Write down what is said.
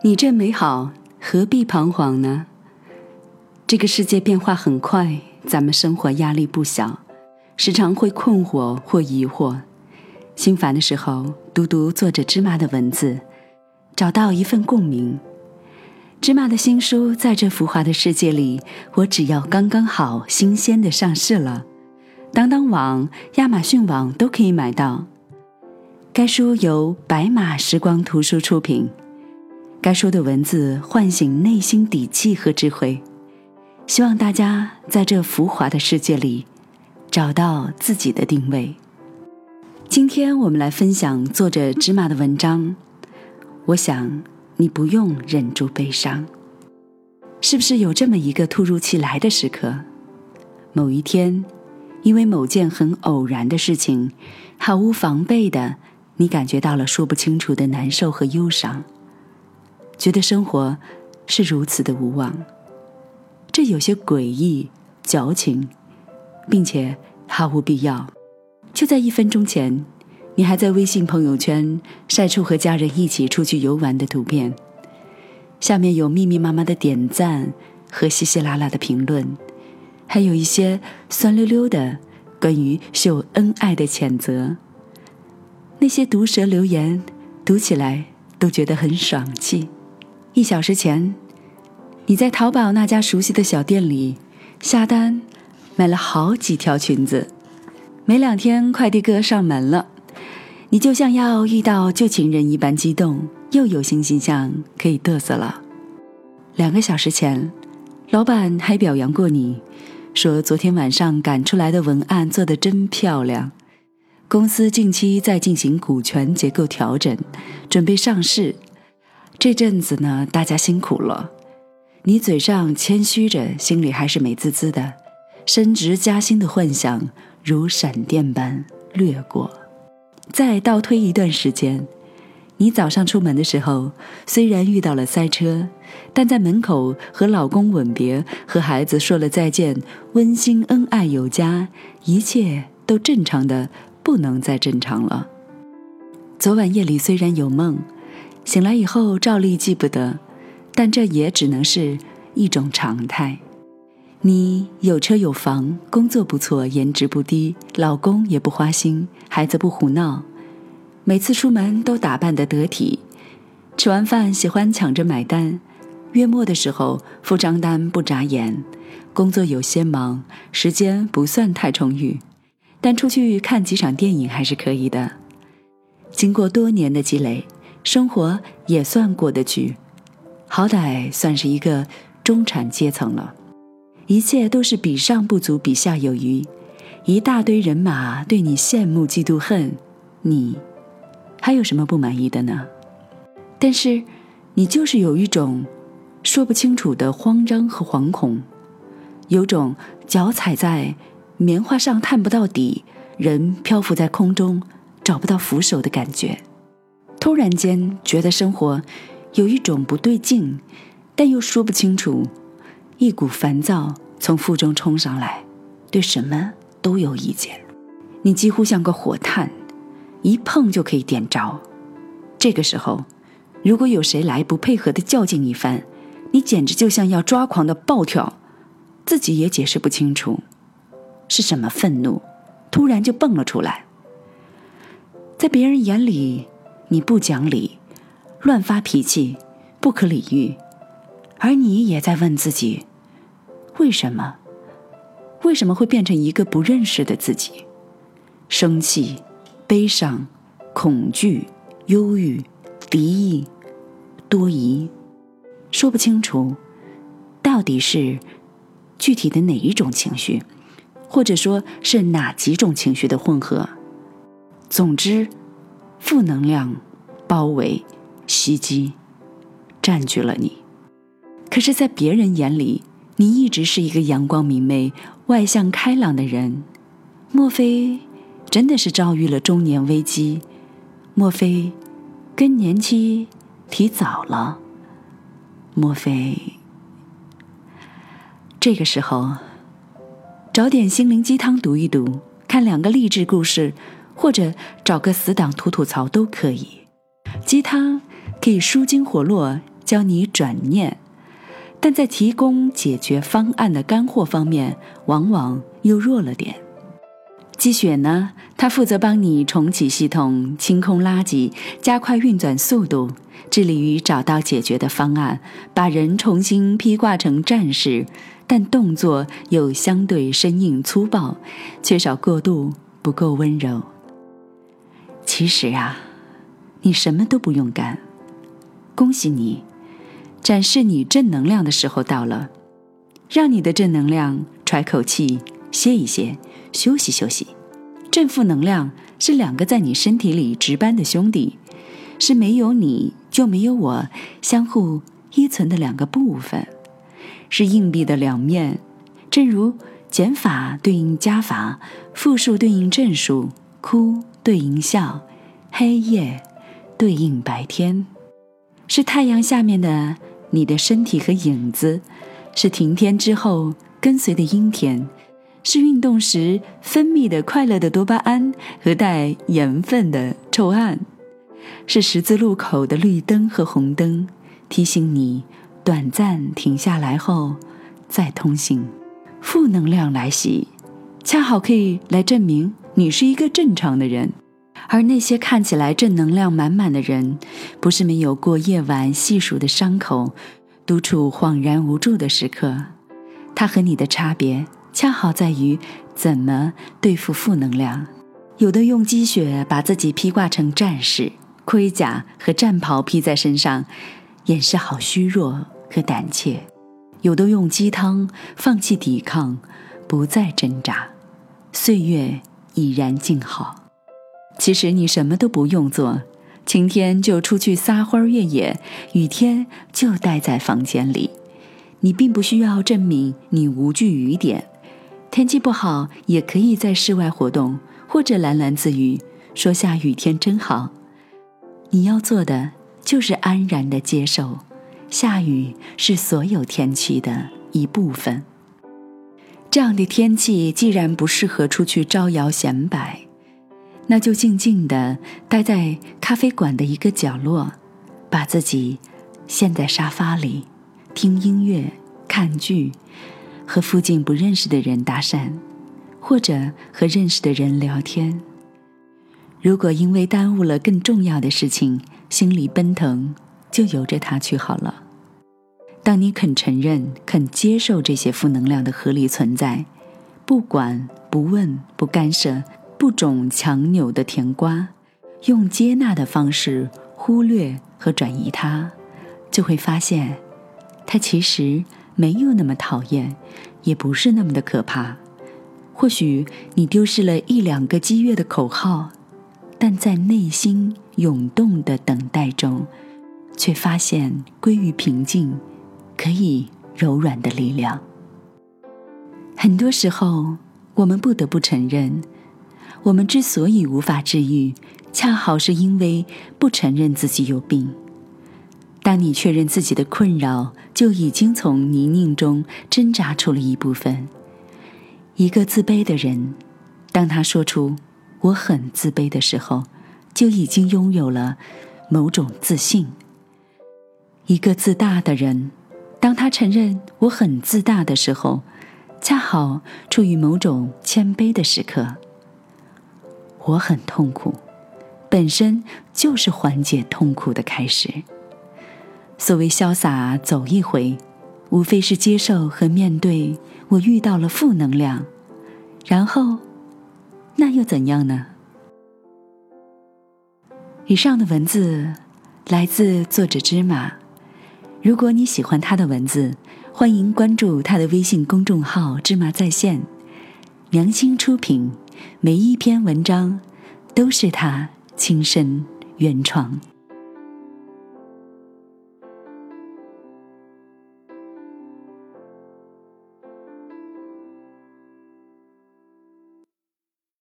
你这美好，何必彷徨呢？这个世界变化很快，咱们生活压力不小，时常会困惑或疑惑。心烦的时候，读读作者芝麻的文字，找到一份共鸣。芝麻的新书在这浮华的世界里，我只要刚刚好，新鲜的上市了。当当网、亚马逊网都可以买到。该书由白马时光图书出品。该书的文字唤醒内心底气和智慧，希望大家在这浮华的世界里找到自己的定位。今天我们来分享作者芝麻的文章。我想你不用忍住悲伤，是不是有这么一个突如其来的时刻？某一天，因为某件很偶然的事情，毫无防备的，你感觉到了说不清楚的难受和忧伤。觉得生活是如此的无望，这有些诡异、矫情，并且毫无必要。就在一分钟前，你还在微信朋友圈晒出和家人一起出去游玩的图片，下面有密密麻麻的点赞和稀稀拉拉的评论，还有一些酸溜溜的关于秀恩爱的谴责。那些毒舌留言读起来都觉得很爽气。一小时前，你在淘宝那家熟悉的小店里下单，买了好几条裙子。没两天，快递哥上门了，你就像要遇到旧情人一般激动，又有新形象可以嘚瑟了。两个小时前，老板还表扬过你，说昨天晚上赶出来的文案做得真漂亮。公司近期在进行股权结构调整，准备上市。这阵子呢，大家辛苦了。你嘴上谦虚着，心里还是美滋滋的。升职加薪的幻想如闪电般掠过。再倒推一段时间，你早上出门的时候，虽然遇到了塞车，但在门口和老公吻别，和孩子说了再见，温馨恩爱有加，一切都正常的不能再正常了。昨晚夜里虽然有梦。醒来以后照例记不得，但这也只能是一种常态。你有车有房，工作不错，颜值不低，老公也不花心，孩子不胡闹，每次出门都打扮得得体，吃完饭喜欢抢着买单，月末的时候付账单不眨眼，工作有些忙，时间不算太充裕，但出去看几场电影还是可以的。经过多年的积累。生活也算过得去，好歹算是一个中产阶层了。一切都是比上不足，比下有余。一大堆人马对你羡慕、嫉妒、恨，你还有什么不满意的呢？但是，你就是有一种说不清楚的慌张和惶恐，有种脚踩在棉花上探不到底，人漂浮在空中找不到扶手的感觉。突然间觉得生活有一种不对劲，但又说不清楚，一股烦躁从腹中冲上来，对什么都有意见。你几乎像个火炭，一碰就可以点着。这个时候，如果有谁来不配合的较劲一番，你简直就像要抓狂的暴跳，自己也解释不清楚是什么愤怒，突然就蹦了出来。在别人眼里。你不讲理，乱发脾气，不可理喻，而你也在问自己：为什么？为什么会变成一个不认识的自己？生气、悲伤、恐惧、忧郁、敌意、多疑，说不清楚，到底是具体的哪一种情绪，或者说是哪几种情绪的混合？总之。负能量包围、袭击、占据了你。可是，在别人眼里，你一直是一个阳光明媚、外向开朗的人。莫非真的是遭遇了中年危机？莫非更年期提早了？莫非这个时候找点心灵鸡汤读一读，看两个励志故事？或者找个死党吐吐槽都可以，鸡汤可以舒筋活络、教你转念，但在提供解决方案的干货方面，往往又弱了点。积雪呢，它负责帮你重启系统、清空垃圾、加快运转速度，致力于找到解决的方案，把人重新披挂成战士，但动作又相对生硬粗暴，缺少过渡，不够温柔。其实啊，你什么都不用干。恭喜你，展示你正能量的时候到了，让你的正能量喘口气。歇一歇，休息休息。正负能量是两个在你身体里值班的兄弟，是没有你就没有我，相互依存的两个部分，是硬币的两面。正如减法对应加法，负数对应正数，哭对应笑，黑夜对应白天，是太阳下面的你的身体和影子，是晴天之后跟随的阴天。是运动时分泌的快乐的多巴胺和带盐分的臭汗，是十字路口的绿灯和红灯，提醒你短暂停下来后再通行。负能量来袭，恰好可以来证明你是一个正常的人。而那些看起来正能量满满的人，不是没有过夜晚细数的伤口，独处恍然无助的时刻。他和你的差别。恰好在于怎么对付负能量。有的用积雪把自己披挂成战士，盔甲和战袍披在身上，掩饰好虚弱和胆怯；有的用鸡汤放弃抵抗，不再挣扎，岁月已然静好。其实你什么都不用做，晴天就出去撒欢越野，雨天就待在房间里。你并不需要证明你无惧雨点。天气不好，也可以在室外活动，或者喃喃自语，说下雨天真好。你要做的就是安然的接受，下雨是所有天气的一部分。这样的天气既然不适合出去招摇显摆，那就静静的待在咖啡馆的一个角落，把自己陷在沙发里，听音乐，看剧。和附近不认识的人搭讪，或者和认识的人聊天。如果因为耽误了更重要的事情，心里奔腾，就由着它去好了。当你肯承认、肯接受这些负能量的合理存在，不管、不问、不干涉，不种强扭的甜瓜，用接纳的方式忽略和转移它，就会发现，它其实。没有那么讨厌，也不是那么的可怕。或许你丢失了一两个激越的口号，但在内心涌动的等待中，却发现归于平静、可以柔软的力量。很多时候，我们不得不承认，我们之所以无法治愈，恰好是因为不承认自己有病。当你确认自己的困扰，就已经从泥泞中挣扎出了一部分。一个自卑的人，当他说出“我很自卑”的时候，就已经拥有了某种自信。一个自大的人，当他承认“我很自大”的时候，恰好处于某种谦卑的时刻。我很痛苦，本身就是缓解痛苦的开始。所谓潇洒走一回，无非是接受和面对我遇到了负能量，然后，那又怎样呢？以上的文字来自作者芝麻。如果你喜欢他的文字，欢迎关注他的微信公众号“芝麻在线”，良心出品，每一篇文章都是他亲身原创。